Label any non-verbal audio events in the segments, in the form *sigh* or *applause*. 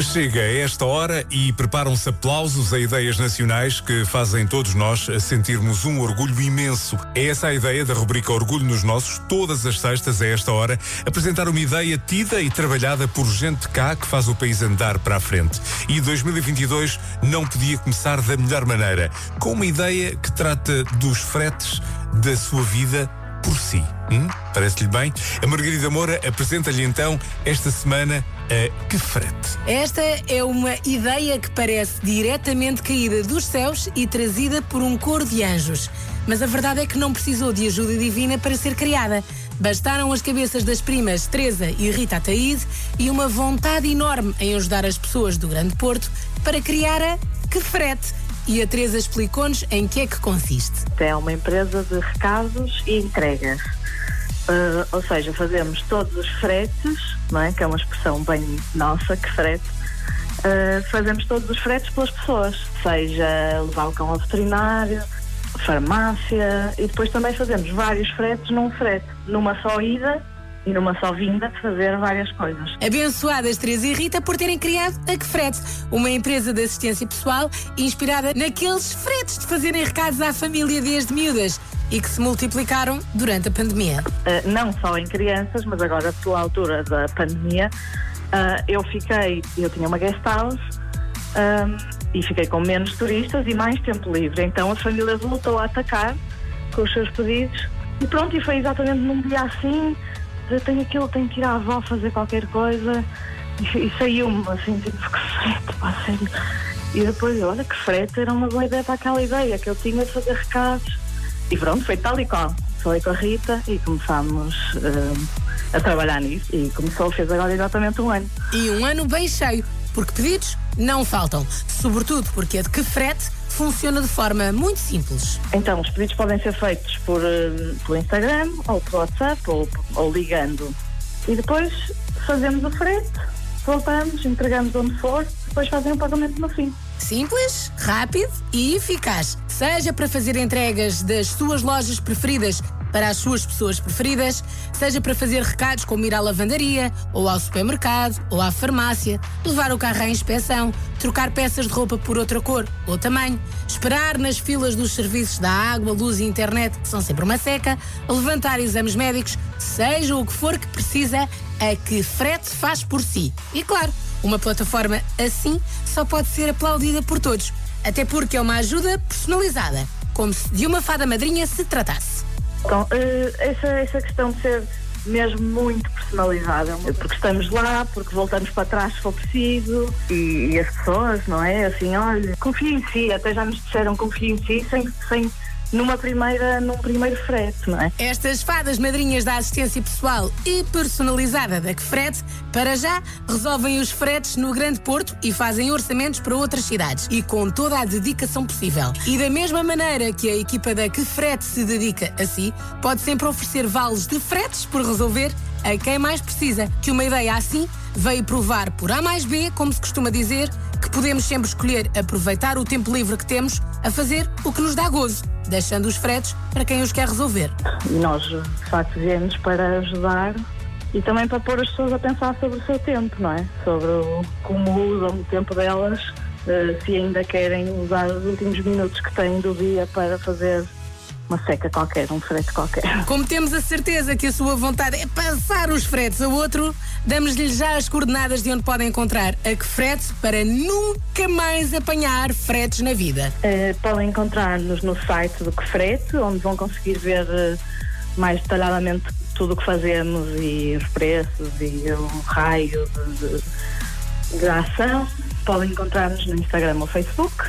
Chega esta hora e preparam-se aplausos a ideias nacionais que fazem todos nós sentirmos um orgulho imenso. É essa a ideia da rubrica Orgulho nos Nossos, todas as sextas a esta hora, apresentar uma ideia tida e trabalhada por gente cá que faz o país andar para a frente. E 2022 não podia começar da melhor maneira, com uma ideia que trata dos fretes da sua vida por si. Hum? Parece-lhe bem? A Margarida Moura apresenta-lhe então esta semana a Que Frete. Esta é uma ideia que parece diretamente caída dos céus e trazida por um coro de anjos. Mas a verdade é que não precisou de ajuda divina para ser criada. Bastaram as cabeças das primas Teresa e Rita Ataíde e uma vontade enorme em ajudar as pessoas do Grande Porto para criar a Que Frete. E a Teresa explicou-nos em que é que consiste. É uma empresa de recados e entregas. Uh, ou seja, fazemos todos os fretes, não é? que é uma expressão bem nossa, que frete. Uh, fazemos todos os fretes pelas pessoas, seja levar o cão ao veterinário, farmácia, e depois também fazemos vários fretes num frete, numa só ida e numa só vinda fazer várias coisas. Abençoadas Teresa e Rita por terem criado a Que Frete, uma empresa de assistência pessoal inspirada naqueles fretes de fazerem recados à família desde miúdas e que se multiplicaram durante a pandemia. Uh, não só em crianças, mas agora pela altura da pandemia, uh, eu fiquei, eu tinha uma guest house uh, e fiquei com menos turistas e mais tempo livre. Então a família voltou a atacar com os seus pedidos e pronto, e foi exatamente num dia assim eu tenho aquilo, tenho que ir à avó fazer qualquer coisa. E, e saiu-me assim, tipo, *laughs* que frete, pá, sério. E depois, olha, que frete era uma boa ideia para aquela ideia que eu tinha de fazer recados. E pronto, foi tal e qual. Falei com a Rita e começámos uh, a trabalhar nisso. E começou, fez agora exatamente um ano. E um ano bem cheio, porque pedidos não faltam. Sobretudo porque a de que frete funciona de forma muito simples. Então, os pedidos podem ser feitos por, uh, pelo Instagram, ou por WhatsApp, ou, ou ligando. E depois fazemos o frete, voltamos, entregamos onde for, depois fazem o pagamento no fim. Simples, rápido e eficaz. Seja para fazer entregas das suas lojas preferidas para as suas pessoas preferidas, seja para fazer recados como ir à lavandaria, ou ao supermercado, ou à farmácia, levar o carro à inspeção, trocar peças de roupa por outra cor ou tamanho, esperar nas filas dos serviços da água, luz e internet, que são sempre uma seca, levantar exames médicos, seja o que for que precisa, a que frete faz por si. E claro, uma plataforma assim só pode ser aplaudida por todos, até porque é uma ajuda personalizada, como se de uma fada madrinha se tratasse. Então, essa, essa questão de ser mesmo muito personalizada, porque estamos lá, porque voltamos para trás se for preciso, e, e as pessoas, não é? Assim, olha, confia em si, até já nos disseram confia em si, sem, sem numa primeira, num primeiro frete, não é? Estas fadas madrinhas da assistência pessoal e personalizada da Que Frete, para já, resolvem os fretes no Grande Porto e fazem orçamentos para outras cidades e com toda a dedicação possível. E da mesma maneira que a equipa da Que Frete se dedica a si, pode sempre oferecer vales de fretes por resolver a quem mais precisa. Que uma ideia assim veio provar por A mais B, como se costuma dizer, que podemos sempre escolher aproveitar o tempo livre que temos a fazer o que nos dá gozo, deixando os fretes para quem os quer resolver. Nós, de facto, viemos para ajudar e também para pôr as pessoas a pensar sobre o seu tempo, não é? Sobre como usam o tempo delas, eh, se ainda querem usar os últimos minutos que têm do dia para fazer uma seca qualquer, um frete qualquer. *laughs* Como temos a certeza que a sua vontade é passar os fretes a outro, damos-lhe já as coordenadas de onde podem encontrar a que frete para nunca mais apanhar fretes na vida. Uh, podem encontrar-nos no site do que frete, onde vão conseguir ver uh, mais detalhadamente tudo o que fazemos e os preços e o raio de, de, de ação. Podem encontrar-nos no Instagram ou Facebook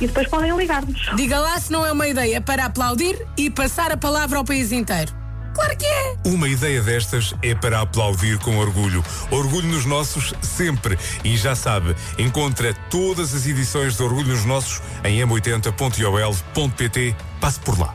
e depois podem ligar-nos. Diga lá se não é uma ideia para aplaudir e passar a palavra ao país inteiro. Claro que é! Uma ideia destas é para aplaudir com orgulho. Orgulho nos nossos sempre. E já sabe, encontra todas as edições de Orgulho nos Nossos em m80.ol.pt. Passe por lá.